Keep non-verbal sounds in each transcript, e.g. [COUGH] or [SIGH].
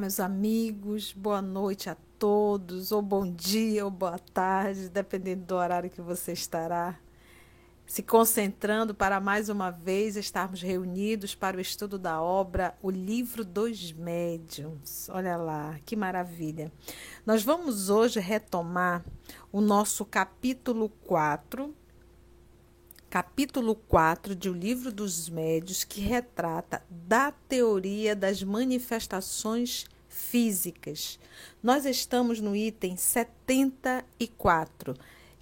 Meus amigos, boa noite a todos, ou bom dia, ou boa tarde, dependendo do horário que você estará se concentrando para mais uma vez estarmos reunidos para o estudo da obra O Livro dos Médiuns. Olha lá, que maravilha. Nós vamos hoje retomar o nosso capítulo 4, capítulo 4 de O Livro dos Médios, que retrata da teoria das manifestações físicas. Nós estamos no item 74,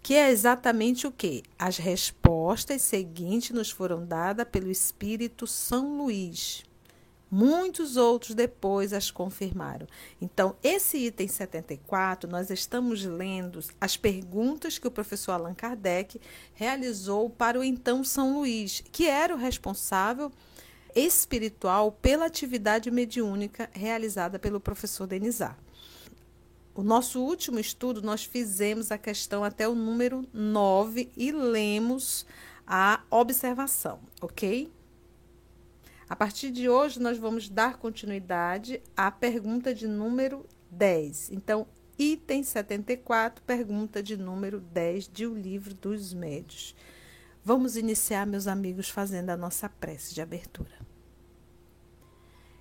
que é exatamente o que? As respostas seguintes nos foram dadas pelo Espírito São Luís. Muitos outros depois as confirmaram. Então, esse item 74, nós estamos lendo as perguntas que o professor Allan Kardec realizou para o então São Luís, que era o responsável espiritual pela atividade mediúnica realizada pelo professor Denizar. O nosso último estudo, nós fizemos a questão até o número 9 e lemos a observação, ok? A partir de hoje, nós vamos dar continuidade à pergunta de número 10. Então, item 74, pergunta de número 10 de O Livro dos Médios. Vamos iniciar, meus amigos, fazendo a nossa prece de abertura.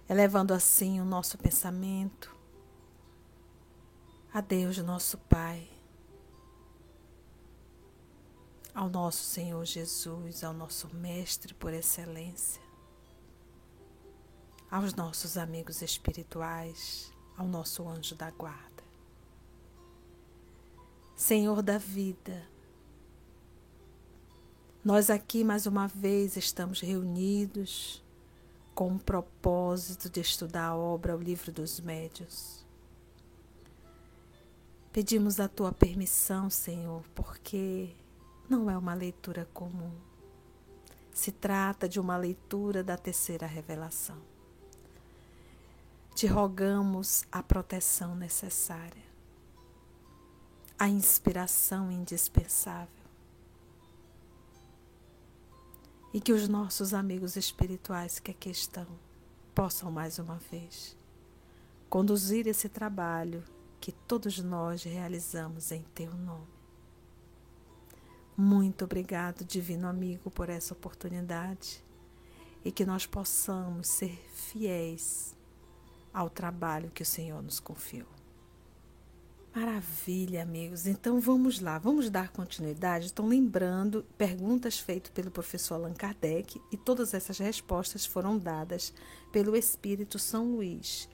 Elevando assim o nosso pensamento a Deus, nosso Pai, ao nosso Senhor Jesus, ao nosso Mestre por excelência aos nossos amigos espirituais, ao nosso anjo da guarda. Senhor da vida, nós aqui mais uma vez estamos reunidos com o propósito de estudar a obra O Livro dos Médios. Pedimos a tua permissão, Senhor, porque não é uma leitura comum. Se trata de uma leitura da terceira revelação te rogamos a proteção necessária, a inspiração indispensável. E que os nossos amigos espirituais que aqui estão possam mais uma vez conduzir esse trabalho que todos nós realizamos em teu nome. Muito obrigado, divino amigo, por essa oportunidade e que nós possamos ser fiéis ao trabalho que o Senhor nos confiou. Maravilha, amigos. Então vamos lá, vamos dar continuidade. Estão lembrando perguntas feitas pelo professor Allan Kardec e todas essas respostas foram dadas pelo Espírito São Luís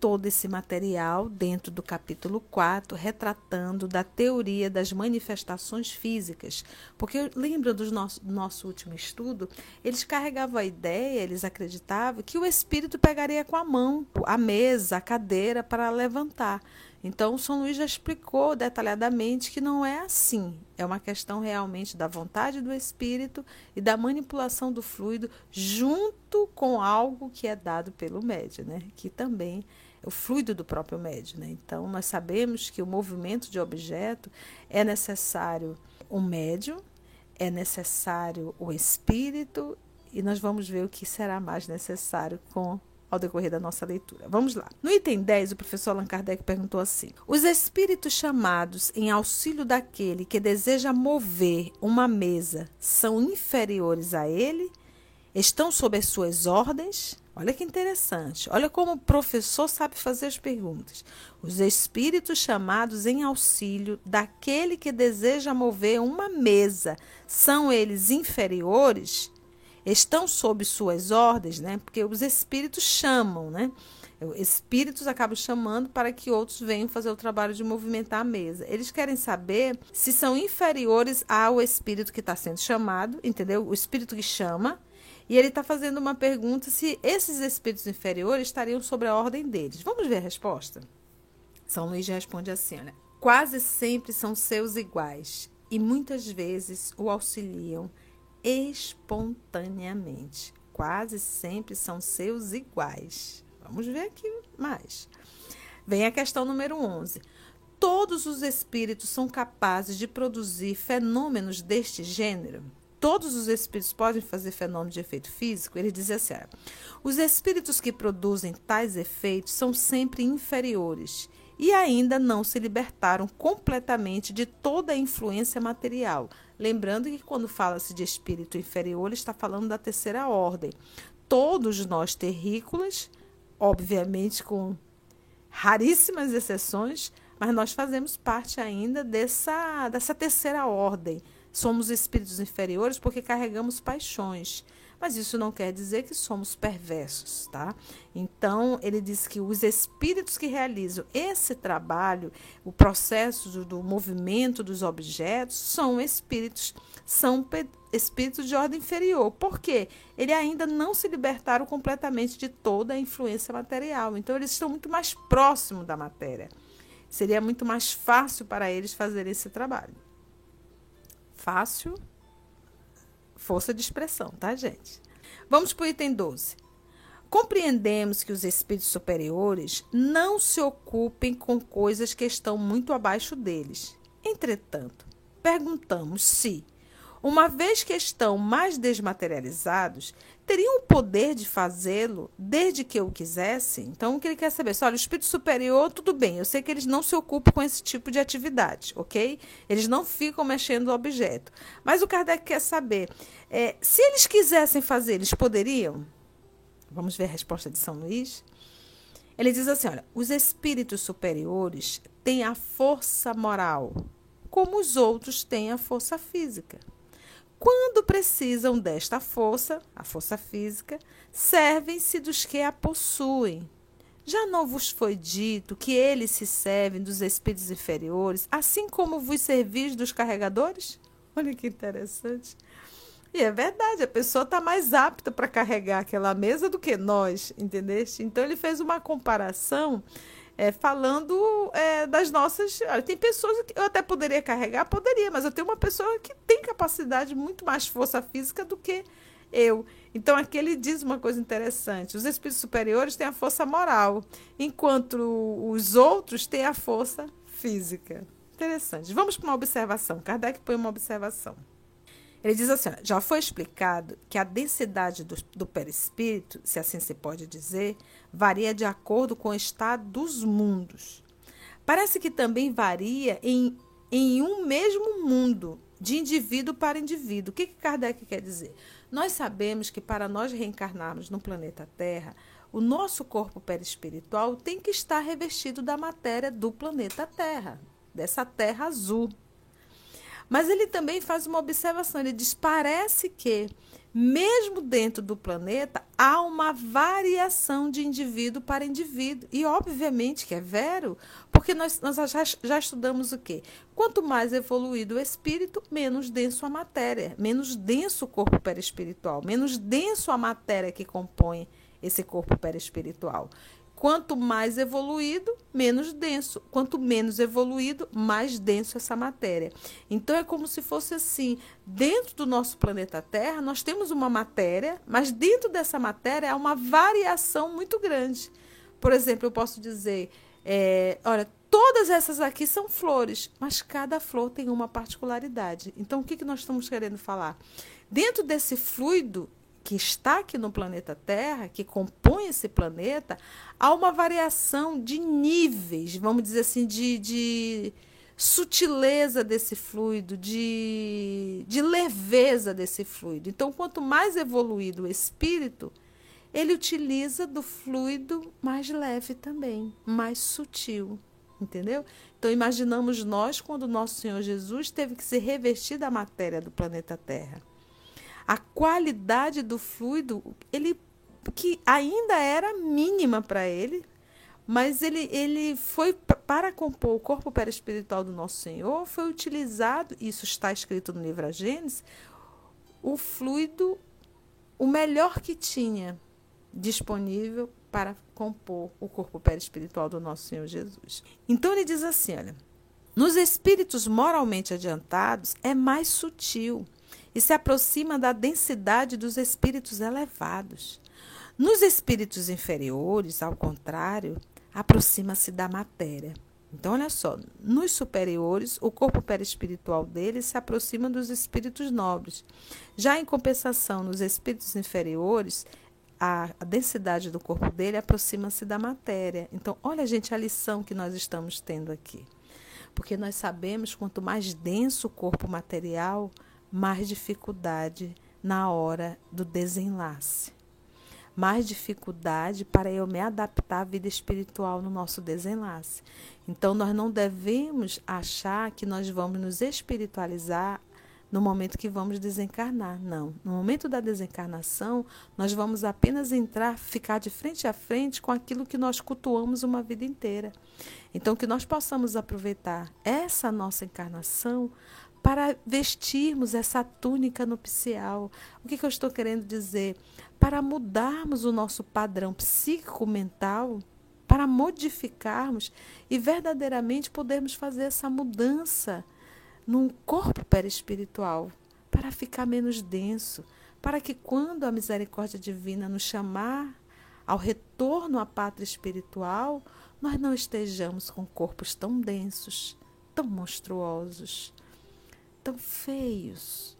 todo esse material dentro do capítulo 4, retratando da teoria das manifestações físicas. Porque lembra do nosso, nosso último estudo? Eles carregavam a ideia, eles acreditavam que o espírito pegaria com a mão a mesa, a cadeira para levantar. Então, São Luís já explicou detalhadamente que não é assim. É uma questão realmente da vontade do espírito e da manipulação do fluido junto com algo que é dado pelo médio, né? Que também o fluido do próprio médio. Né? Então, nós sabemos que o movimento de objeto é necessário um médio, é necessário o espírito, e nós vamos ver o que será mais necessário com ao decorrer da nossa leitura. Vamos lá. No item 10, o professor Allan Kardec perguntou assim: Os espíritos chamados em auxílio daquele que deseja mover uma mesa são inferiores a ele? Estão sob as suas ordens? Olha que interessante. Olha como o professor sabe fazer as perguntas. Os espíritos chamados em auxílio daquele que deseja mover uma mesa são eles inferiores? Estão sob suas ordens, né? Porque os espíritos chamam, né? Espíritos acabam chamando para que outros venham fazer o trabalho de movimentar a mesa. Eles querem saber se são inferiores ao espírito que está sendo chamado, entendeu? O espírito que chama e ele está fazendo uma pergunta se esses espíritos inferiores estariam sobre a ordem deles. Vamos ver a resposta? São Luís responde assim: olha, quase sempre são seus iguais e muitas vezes o auxiliam espontaneamente. Quase sempre são seus iguais. Vamos ver aqui mais. Vem a questão número 11. Todos os espíritos são capazes de produzir fenômenos deste gênero? Todos os espíritos podem fazer fenômeno de efeito físico, ele diz assim: olha, os espíritos que produzem tais efeitos são sempre inferiores e ainda não se libertaram completamente de toda a influência material. Lembrando que quando fala-se de espírito inferior, ele está falando da terceira ordem. Todos nós terrícolas, obviamente com raríssimas exceções, mas nós fazemos parte ainda dessa, dessa terceira ordem. Somos espíritos inferiores porque carregamos paixões. Mas isso não quer dizer que somos perversos, tá? Então, ele diz que os espíritos que realizam esse trabalho, o processo do, do movimento dos objetos, são espíritos, são espíritos de ordem inferior. Por quê? Eles ainda não se libertaram completamente de toda a influência material. Então, eles estão muito mais próximos da matéria. Seria muito mais fácil para eles fazer esse trabalho. Fácil, força de expressão, tá, gente? Vamos para o item 12. Compreendemos que os espíritos superiores não se ocupem com coisas que estão muito abaixo deles. Entretanto, perguntamos se uma vez que estão mais desmaterializados, teriam o poder de fazê-lo desde que eu quisesse? Então, o que ele quer saber? olha, o espírito superior, tudo bem, eu sei que eles não se ocupam com esse tipo de atividade, ok? Eles não ficam mexendo no objeto. Mas o Kardec quer saber, é, se eles quisessem fazer, eles poderiam? Vamos ver a resposta de São Luís. Ele diz assim: olha, os espíritos superiores têm a força moral, como os outros têm a força física. Quando precisam desta força, a força física, servem-se dos que a possuem. Já não vos foi dito que eles se servem dos espíritos inferiores, assim como vos servis dos carregadores? Olha que interessante. E é verdade, a pessoa está mais apta para carregar aquela mesa do que nós, entendeste? Então ele fez uma comparação é, falando é, das nossas. Olha, tem pessoas que eu até poderia carregar, poderia, mas eu tenho uma pessoa que tem capacidade, muito mais força física do que eu. Então aqui ele diz uma coisa interessante: os espíritos superiores têm a força moral, enquanto os outros têm a força física. Interessante. Vamos para uma observação. Kardec põe uma observação. Ele diz assim: já foi explicado que a densidade do, do perispírito, se assim se pode dizer, varia de acordo com o estado dos mundos. Parece que também varia em, em um mesmo mundo, de indivíduo para indivíduo. O que, que Kardec quer dizer? Nós sabemos que para nós reencarnarmos no planeta Terra, o nosso corpo perispiritual tem que estar revestido da matéria do planeta Terra, dessa Terra azul. Mas ele também faz uma observação, ele diz: parece que, mesmo dentro do planeta, há uma variação de indivíduo para indivíduo. E, obviamente, que é vero, porque nós, nós já, já estudamos o quê? Quanto mais evoluído o espírito, menos denso a matéria, menos denso o corpo perispiritual, menos denso a matéria que compõe esse corpo perispiritual. Quanto mais evoluído, menos denso. Quanto menos evoluído, mais denso essa matéria. Então é como se fosse assim: dentro do nosso planeta Terra, nós temos uma matéria, mas dentro dessa matéria há uma variação muito grande. Por exemplo, eu posso dizer: é, olha, todas essas aqui são flores, mas cada flor tem uma particularidade. Então, o que, que nós estamos querendo falar? Dentro desse fluido que está aqui no planeta Terra, que compõe esse planeta, há uma variação de níveis, vamos dizer assim, de, de sutileza desse fluido, de, de leveza desse fluido. Então, quanto mais evoluído o espírito, ele utiliza do fluido mais leve também, mais sutil. Entendeu? Então, imaginamos nós quando nosso Senhor Jesus teve que se revestir da matéria do planeta Terra a qualidade do fluido, ele que ainda era mínima para ele, mas ele, ele foi para compor o corpo perispiritual do nosso Senhor, foi utilizado, isso está escrito no livro A Gênesis, o fluido, o melhor que tinha disponível para compor o corpo perispiritual do nosso Senhor Jesus. Então ele diz assim, olha, nos espíritos moralmente adiantados é mais sutil e se aproxima da densidade dos espíritos elevados. Nos espíritos inferiores, ao contrário, aproxima-se da matéria. Então, olha só, nos superiores, o corpo perispiritual deles se aproxima dos espíritos nobres. Já em compensação, nos espíritos inferiores, a, a densidade do corpo dele aproxima-se da matéria. Então, olha, gente, a lição que nós estamos tendo aqui. Porque nós sabemos quanto mais denso o corpo material, mais dificuldade na hora do desenlace mais dificuldade para eu me adaptar à vida espiritual no nosso desenlace. Então, nós não devemos achar que nós vamos nos espiritualizar no momento que vamos desencarnar. Não. No momento da desencarnação, nós vamos apenas entrar, ficar de frente a frente com aquilo que nós cultuamos uma vida inteira. Então, que nós possamos aproveitar essa nossa encarnação para vestirmos essa túnica nupcial. O que, que eu estou querendo dizer? Para mudarmos o nosso padrão psíquico-mental, para modificarmos e verdadeiramente podermos fazer essa mudança num corpo perispiritual, para ficar menos denso, para que quando a misericórdia divina nos chamar ao retorno à pátria espiritual, nós não estejamos com corpos tão densos, tão monstruosos tão feios,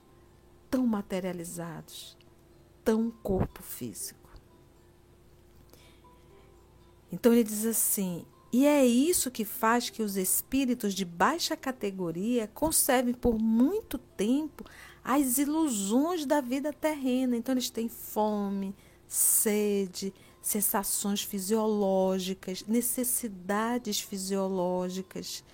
tão materializados, tão corpo físico. Então ele diz assim: e é isso que faz que os espíritos de baixa categoria conservem por muito tempo as ilusões da vida terrena. Então eles têm fome, sede, sensações fisiológicas, necessidades fisiológicas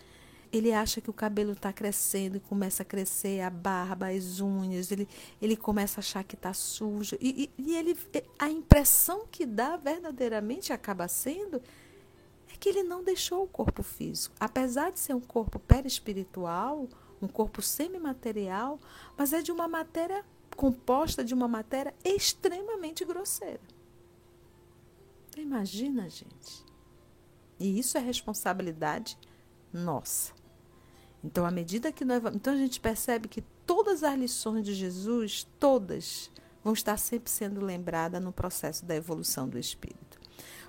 ele acha que o cabelo está crescendo e começa a crescer a barba, as unhas, ele, ele começa a achar que está sujo. E, e, e, ele, a impressão que dá verdadeiramente acaba sendo é que ele não deixou o corpo físico. Apesar de ser um corpo perispiritual, um corpo semimaterial, mas é de uma matéria composta de uma matéria extremamente grosseira. Imagina, gente. E isso é responsabilidade nossa. Então, à medida que nós vamos. Então, a gente percebe que todas as lições de Jesus, todas, vão estar sempre sendo lembradas no processo da evolução do Espírito.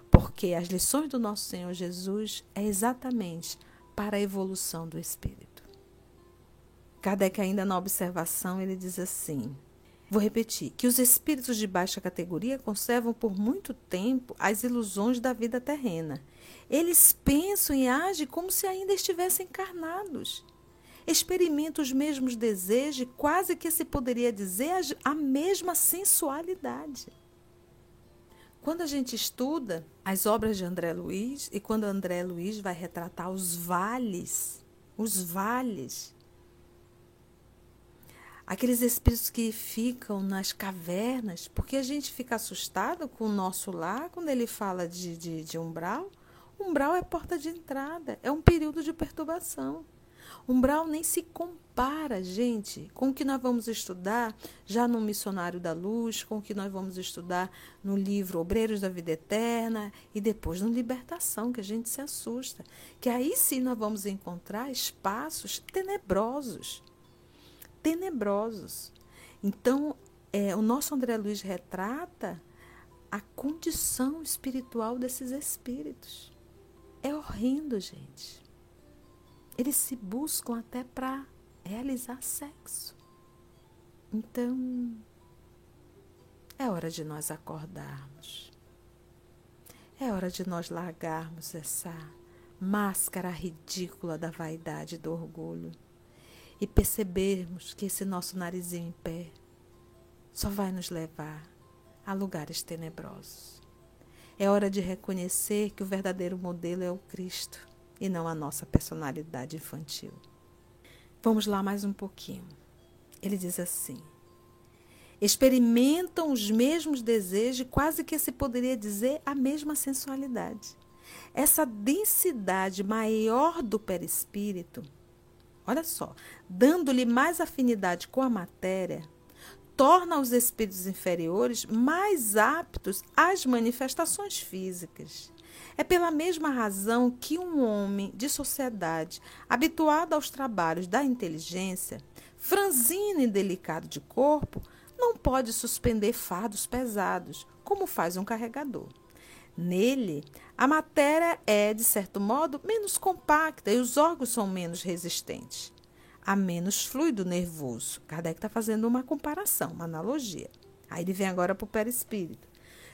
Porque as lições do nosso Senhor Jesus é exatamente para a evolução do Espírito. Kardec, ainda na observação, ele diz assim: Vou repetir: que os espíritos de baixa categoria conservam por muito tempo as ilusões da vida terrena eles pensam e agem como se ainda estivessem encarnados. Experimentam os mesmos desejos, quase que se poderia dizer a mesma sensualidade. Quando a gente estuda as obras de André Luiz e quando André Luiz vai retratar os vales, os vales, aqueles espíritos que ficam nas cavernas, porque a gente fica assustado com o nosso lar quando ele fala de, de, de umbral. Umbral é porta de entrada, é um período de perturbação. Umbral nem se compara, gente, com o que nós vamos estudar já no Missionário da Luz, com o que nós vamos estudar no livro Obreiros da Vida Eterna e depois no Libertação, que a gente se assusta. Que aí sim nós vamos encontrar espaços tenebrosos. Tenebrosos. Então, é, o nosso André Luiz retrata a condição espiritual desses espíritos. É horrendo, gente. Eles se buscam até para realizar sexo. Então, é hora de nós acordarmos. É hora de nós largarmos essa máscara ridícula da vaidade e do orgulho e percebermos que esse nosso narizinho em pé só vai nos levar a lugares tenebrosos. É hora de reconhecer que o verdadeiro modelo é o Cristo e não a nossa personalidade infantil. Vamos lá mais um pouquinho. Ele diz assim: experimentam os mesmos desejos, quase que se poderia dizer a mesma sensualidade. Essa densidade maior do perispírito, olha só, dando-lhe mais afinidade com a matéria, torna os espíritos inferiores mais aptos às manifestações físicas. É pela mesma razão que um homem de sociedade, habituado aos trabalhos da inteligência, franzino e delicado de corpo, não pode suspender fardos pesados, como faz um carregador. Nele, a matéria é, de certo modo, menos compacta e os órgãos são menos resistentes. Há menos fluido nervoso. Kardec está fazendo uma comparação, uma analogia. Aí ele vem agora para o perispírito.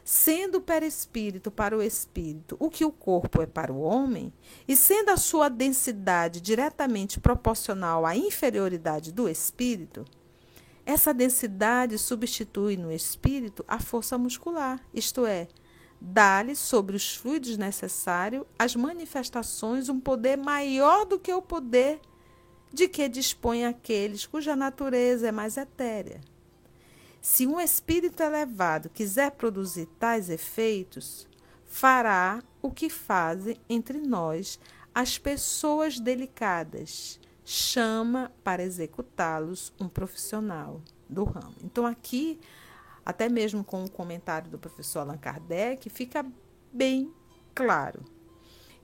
Sendo o perispírito para o espírito o que o corpo é para o homem, e sendo a sua densidade diretamente proporcional à inferioridade do espírito, essa densidade substitui no espírito a força muscular, isto é, dá-lhe sobre os fluidos necessários as manifestações um poder maior do que o poder de que dispõem aqueles cuja natureza é mais etérea. Se um espírito elevado quiser produzir tais efeitos, fará o que fazem entre nós as pessoas delicadas. Chama para executá-los um profissional do ramo. Então, aqui, até mesmo com o comentário do professor Allan Kardec, fica bem claro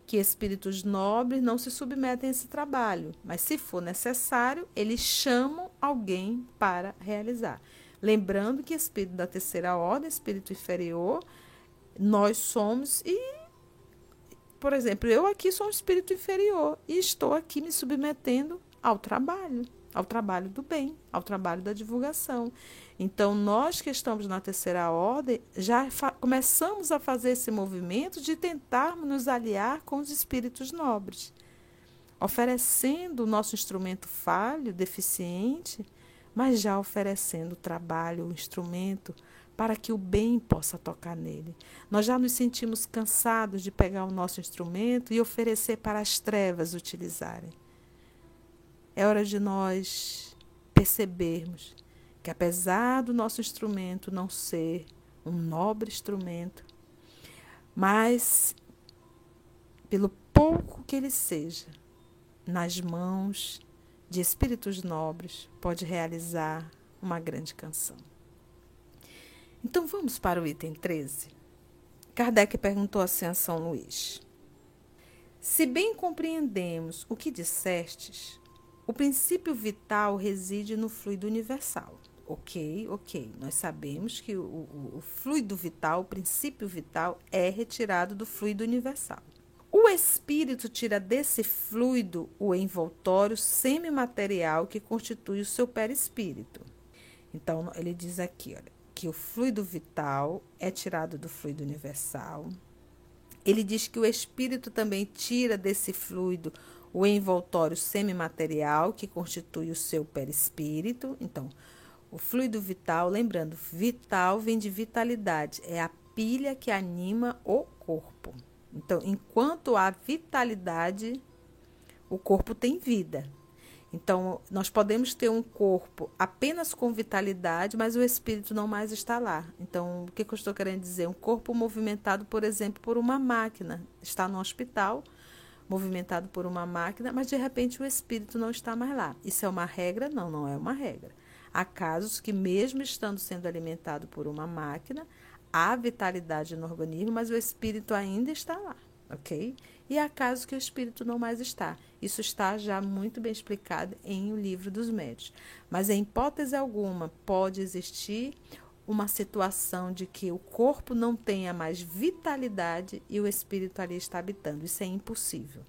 que espíritos nobres não se submetem a esse trabalho, mas se for necessário, eles chamam alguém para realizar. Lembrando que espírito da terceira ordem, espírito inferior, nós somos e por exemplo, eu aqui sou um espírito inferior e estou aqui me submetendo ao trabalho, ao trabalho do bem, ao trabalho da divulgação. Então, nós que estamos na terceira ordem, já começamos a fazer esse movimento de tentarmos nos aliar com os espíritos nobres, oferecendo o nosso instrumento falho, deficiente, mas já oferecendo o trabalho, o instrumento, para que o bem possa tocar nele. Nós já nos sentimos cansados de pegar o nosso instrumento e oferecer para as trevas utilizarem. É hora de nós percebermos que, apesar do nosso instrumento não ser um nobre instrumento, mas pelo pouco que ele seja, nas mãos de espíritos nobres pode realizar uma grande canção. Então vamos para o item 13. Kardec perguntou assim a São Luís: Se bem compreendemos o que dissestes, o princípio vital reside no fluido universal. Ok, ok. Nós sabemos que o, o, o fluido vital, o princípio vital, é retirado do fluido universal. O espírito tira desse fluido o envoltório semimaterial que constitui o seu perispírito. Então, ele diz aqui, olha, que o fluido vital é tirado do fluido universal. Ele diz que o espírito também tira desse fluido o envoltório semimaterial que constitui o seu perispírito. Então, o fluido vital, lembrando, vital vem de vitalidade, é a pilha que anima o corpo. Então, enquanto há vitalidade, o corpo tem vida. Então, nós podemos ter um corpo apenas com vitalidade, mas o espírito não mais está lá. Então, o que, eu estou querendo dizer? Um corpo movimentado, por exemplo, por uma máquina. Está no hospital, movimentado por uma máquina, mas de repente o espírito não está mais lá. Isso é uma regra? Não, não é uma regra. Há casos que, mesmo estando sendo alimentado por uma máquina, há vitalidade no organismo, mas o espírito ainda está lá, ok? E há casos que o espírito não mais está. Isso está já muito bem explicado em O Livro dos Médios. Mas, em hipótese alguma, pode existir uma situação de que o corpo não tenha mais vitalidade e o espírito ali está habitando. Isso é impossível.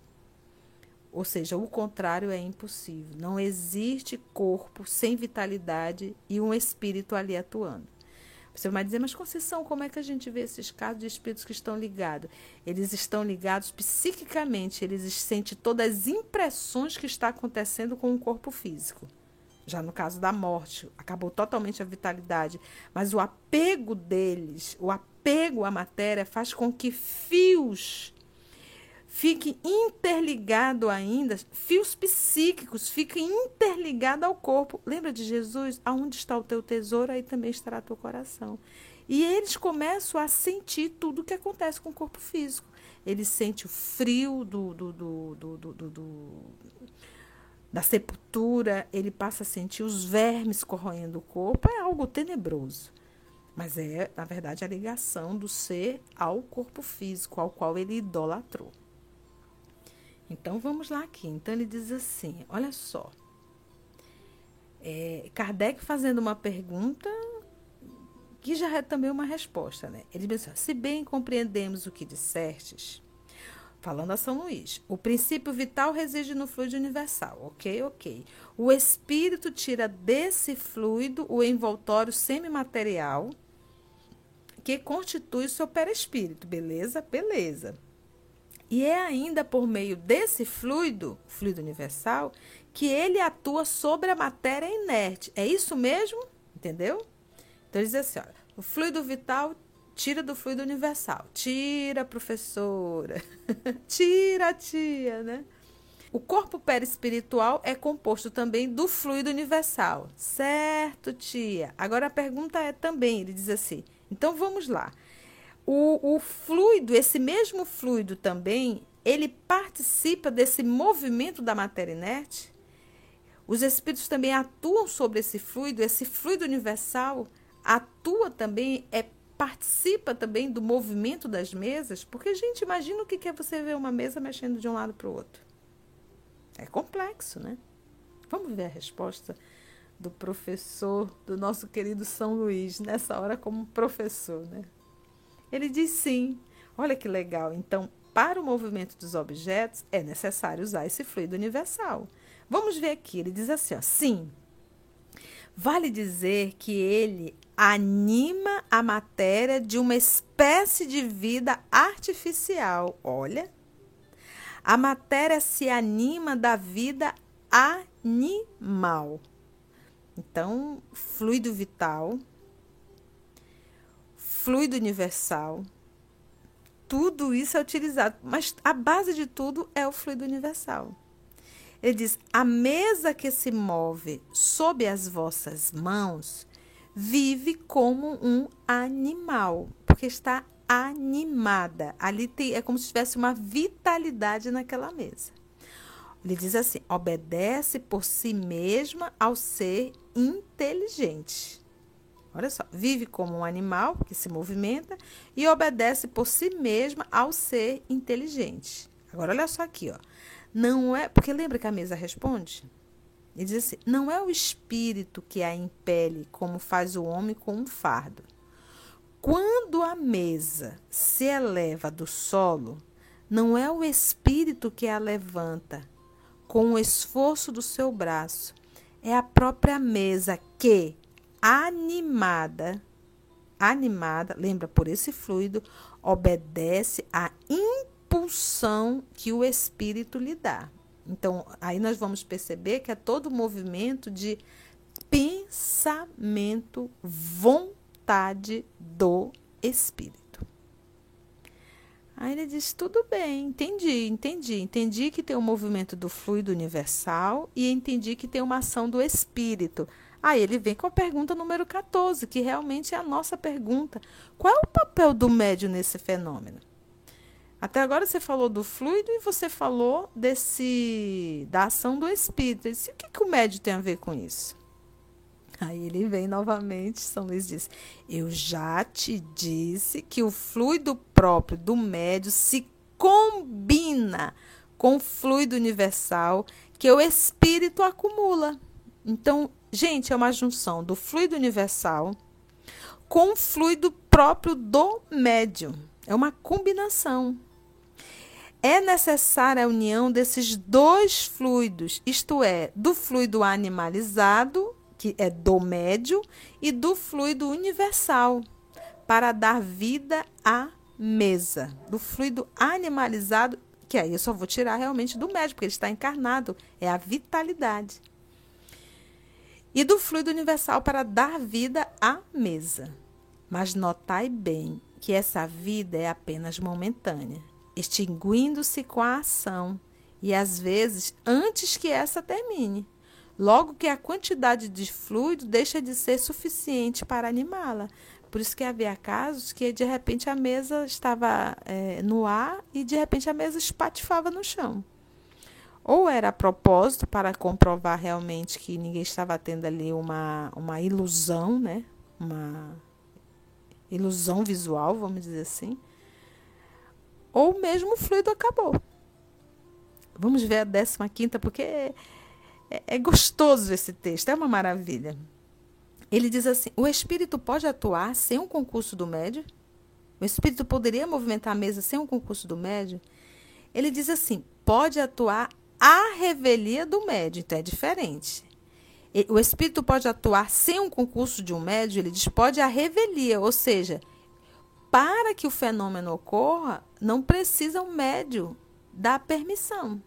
Ou seja, o contrário é impossível. Não existe corpo sem vitalidade e um espírito ali atuando. Você vai dizer, mas Conceição, como é que a gente vê esses casos de espíritos que estão ligados? Eles estão ligados psiquicamente, eles sentem todas as impressões que está acontecendo com o corpo físico. Já no caso da morte, acabou totalmente a vitalidade, mas o apego deles, o apego à matéria faz com que fios fique interligado ainda, fios psíquicos fiquem interligados ao corpo. Lembra de Jesus? Aonde está o teu tesouro, aí também estará teu coração. E eles começam a sentir tudo o que acontece com o corpo físico. Ele sente o frio do, do, do, do, do, do da sepultura, ele passa a sentir os vermes corroendo o corpo, é algo tenebroso. Mas é, na verdade, a ligação do ser ao corpo físico, ao qual ele idolatrou. Então vamos lá aqui. Então ele diz assim: olha só. É, Kardec fazendo uma pergunta aqui já é também uma resposta, né? Ele diz assim, se bem compreendemos o que dissestes, falando a São Luís, o princípio vital reside no fluido universal, ok, ok. O espírito tira desse fluido o envoltório semimaterial que constitui o seu perispírito, beleza? Beleza. E é ainda por meio desse fluido, fluido universal, que ele atua sobre a matéria inerte. É isso mesmo? Entendeu? Então, ele diz assim: olha, o fluido vital tira do fluido universal. Tira, professora. [LAUGHS] tira, tia, né? O corpo perispiritual é composto também do fluido universal. Certo, tia? Agora a pergunta é também: ele diz assim, então vamos lá. O, o fluido, esse mesmo fluido também, ele participa desse movimento da matéria inerte? Os espíritos também atuam sobre esse fluido, esse fluido universal atua também, é participa também do movimento das mesas, porque gente, imagina o que é você ver uma mesa mexendo de um lado para o outro. É complexo, né? Vamos ver a resposta do professor, do nosso querido São Luís, nessa hora como professor, né? Ele diz sim. Olha que legal. Então, para o movimento dos objetos, é necessário usar esse fluido universal. Vamos ver aqui. Ele diz assim: ó, sim. Vale dizer que ele anima a matéria de uma espécie de vida artificial. Olha. A matéria se anima da vida animal. Então, fluido vital fluido universal. Tudo isso é utilizado, mas a base de tudo é o fluido universal. Ele diz: a mesa que se move sob as vossas mãos vive como um animal, porque está animada. Ali tem, é como se tivesse uma vitalidade naquela mesa. Ele diz assim: obedece por si mesma ao ser inteligente. Olha só, vive como um animal que se movimenta e obedece por si mesma ao ser inteligente. Agora olha só aqui, ó. Não é, porque lembra que a mesa responde? Ele diz assim: não é o espírito que a impele como faz o homem com um fardo. Quando a mesa se eleva do solo, não é o espírito que a levanta com o esforço do seu braço, é a própria mesa que, animada, animada, lembra por esse fluido, obedece à impulsão que o espírito lhe dá. Então, aí nós vamos perceber que é todo movimento de pensamento, vontade do espírito. Aí ele diz: tudo bem, entendi, entendi. Entendi que tem o um movimento do fluido universal e entendi que tem uma ação do espírito. Aí ele vem com a pergunta número 14, que realmente é a nossa pergunta. Qual é o papel do médio nesse fenômeno? Até agora você falou do fluido e você falou desse da ação do espírito. Disse, o que, que o médio tem a ver com isso? Aí ele vem novamente, São Luís diz: Eu já te disse que o fluido próprio do médio se combina com o fluido universal que o espírito acumula. Então, Gente, é uma junção do fluido universal com o fluido próprio do médium. É uma combinação. É necessária a união desses dois fluidos, isto é, do fluido animalizado, que é do médio, e do fluido universal, para dar vida à mesa. Do fluido animalizado, que aí eu só vou tirar realmente do médio, porque ele está encarnado, é a vitalidade e do fluido universal para dar vida à mesa. Mas notai bem que essa vida é apenas momentânea, extinguindo-se com a ação e às vezes antes que essa termine. Logo que a quantidade de fluido deixa de ser suficiente para animá-la. Por isso que havia casos que de repente a mesa estava é, no ar e de repente a mesa espatifava no chão ou era a propósito para comprovar realmente que ninguém estava tendo ali uma, uma ilusão, né? Uma ilusão visual, vamos dizer assim. Ou mesmo o fluido acabou. Vamos ver a 15 quinta, porque é, é, é gostoso esse texto, é uma maravilha. Ele diz assim: o espírito pode atuar sem um concurso do médio? O espírito poderia movimentar a mesa sem um concurso do médio? Ele diz assim: pode atuar à revelia do médio, então é diferente. O espírito pode atuar sem um concurso de um médio, ele diz pode à revelia, ou seja, para que o fenômeno ocorra, não precisa um médio dar permissão.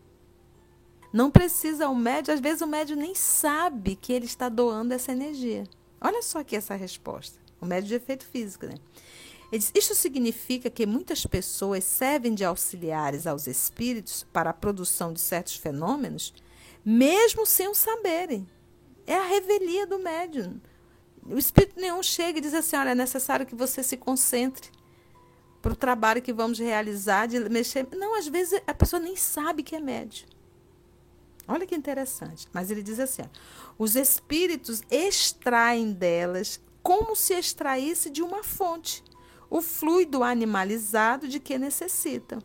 Não precisa o médio, às vezes o médio nem sabe que ele está doando essa energia. Olha só aqui essa resposta. O médio de efeito físico, né? Diz, Isso significa que muitas pessoas servem de auxiliares aos espíritos para a produção de certos fenômenos, mesmo sem o saberem. É a revelia do médium. O espírito nenhum chega e diz assim: olha, é necessário que você se concentre para o trabalho que vamos realizar, de mexer. Não, às vezes a pessoa nem sabe que é médium. Olha que interessante. Mas ele diz assim: ó, os espíritos extraem delas como se extraísse de uma fonte o fluido animalizado de que necessitam.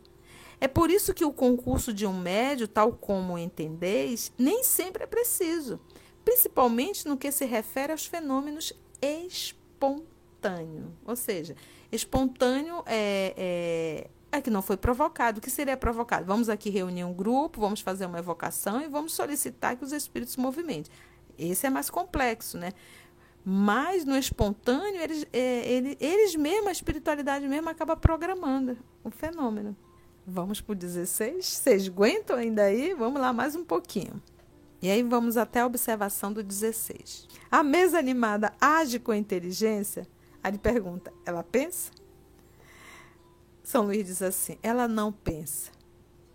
É por isso que o concurso de um médio, tal como entendeis, nem sempre é preciso, principalmente no que se refere aos fenômenos espontâneos. Ou seja, espontâneo é, é, é que não foi provocado. O que seria provocado? Vamos aqui reunir um grupo, vamos fazer uma evocação e vamos solicitar que os espíritos se movimentem. Esse é mais complexo, né? Mas no espontâneo, eles, é, eles, eles mesmos, a espiritualidade mesmo, acaba programando o fenômeno. Vamos para o 16? Vocês aguentam ainda aí? Vamos lá mais um pouquinho. E aí vamos até a observação do 16. A mesa animada age com inteligência? Aí ele pergunta, ela pensa? São Luís diz assim, ela não pensa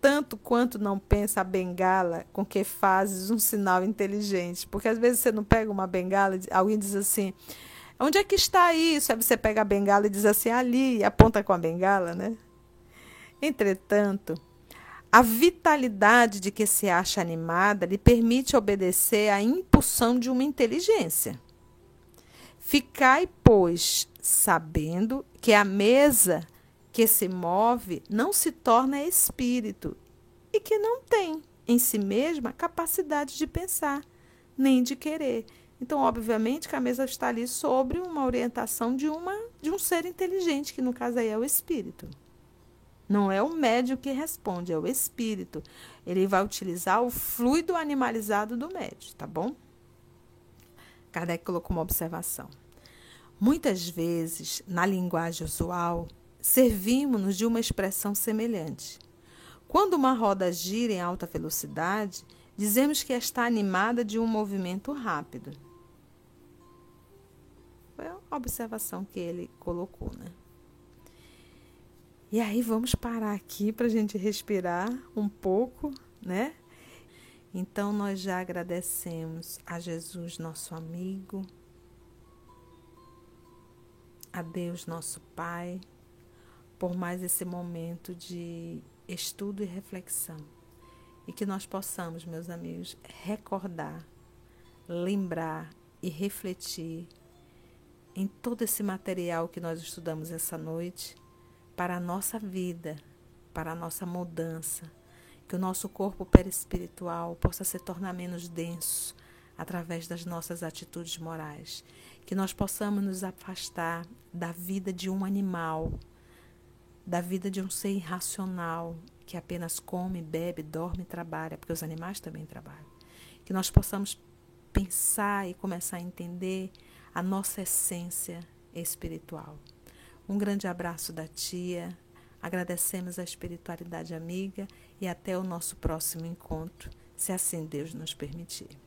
tanto quanto não pensa a bengala com que fazes um sinal inteligente. Porque às vezes você não pega uma bengala, alguém diz assim: onde é que está isso? Aí você pega a bengala e diz assim: ali, e aponta com a bengala, né? Entretanto, a vitalidade de que se acha animada lhe permite obedecer à impulsão de uma inteligência. Ficai, pois, sabendo que a mesa que se move não se torna espírito e que não tem em si mesma capacidade de pensar, nem de querer. Então, obviamente, que a mesa está ali sobre uma orientação de, uma, de um ser inteligente, que no caso aí é o espírito. Não é o médio que responde, é o espírito. Ele vai utilizar o fluido animalizado do médio, tá bom? Kardec colocou uma observação. Muitas vezes, na linguagem usual, servimos-nos de uma expressão semelhante. Quando uma roda gira em alta velocidade, dizemos que está animada de um movimento rápido. Foi a observação que ele colocou, né? E aí vamos parar aqui para a gente respirar um pouco, né? Então nós já agradecemos a Jesus, nosso amigo, a Deus, nosso Pai por mais esse momento de estudo e reflexão. E que nós possamos, meus amigos, recordar, lembrar e refletir em todo esse material que nós estudamos essa noite para a nossa vida, para a nossa mudança, que o nosso corpo perispiritual possa se tornar menos denso através das nossas atitudes morais, que nós possamos nos afastar da vida de um animal da vida de um ser irracional que apenas come, bebe, dorme e trabalha, porque os animais também trabalham. Que nós possamos pensar e começar a entender a nossa essência espiritual. Um grande abraço da tia. Agradecemos a espiritualidade amiga e até o nosso próximo encontro, se assim Deus nos permitir.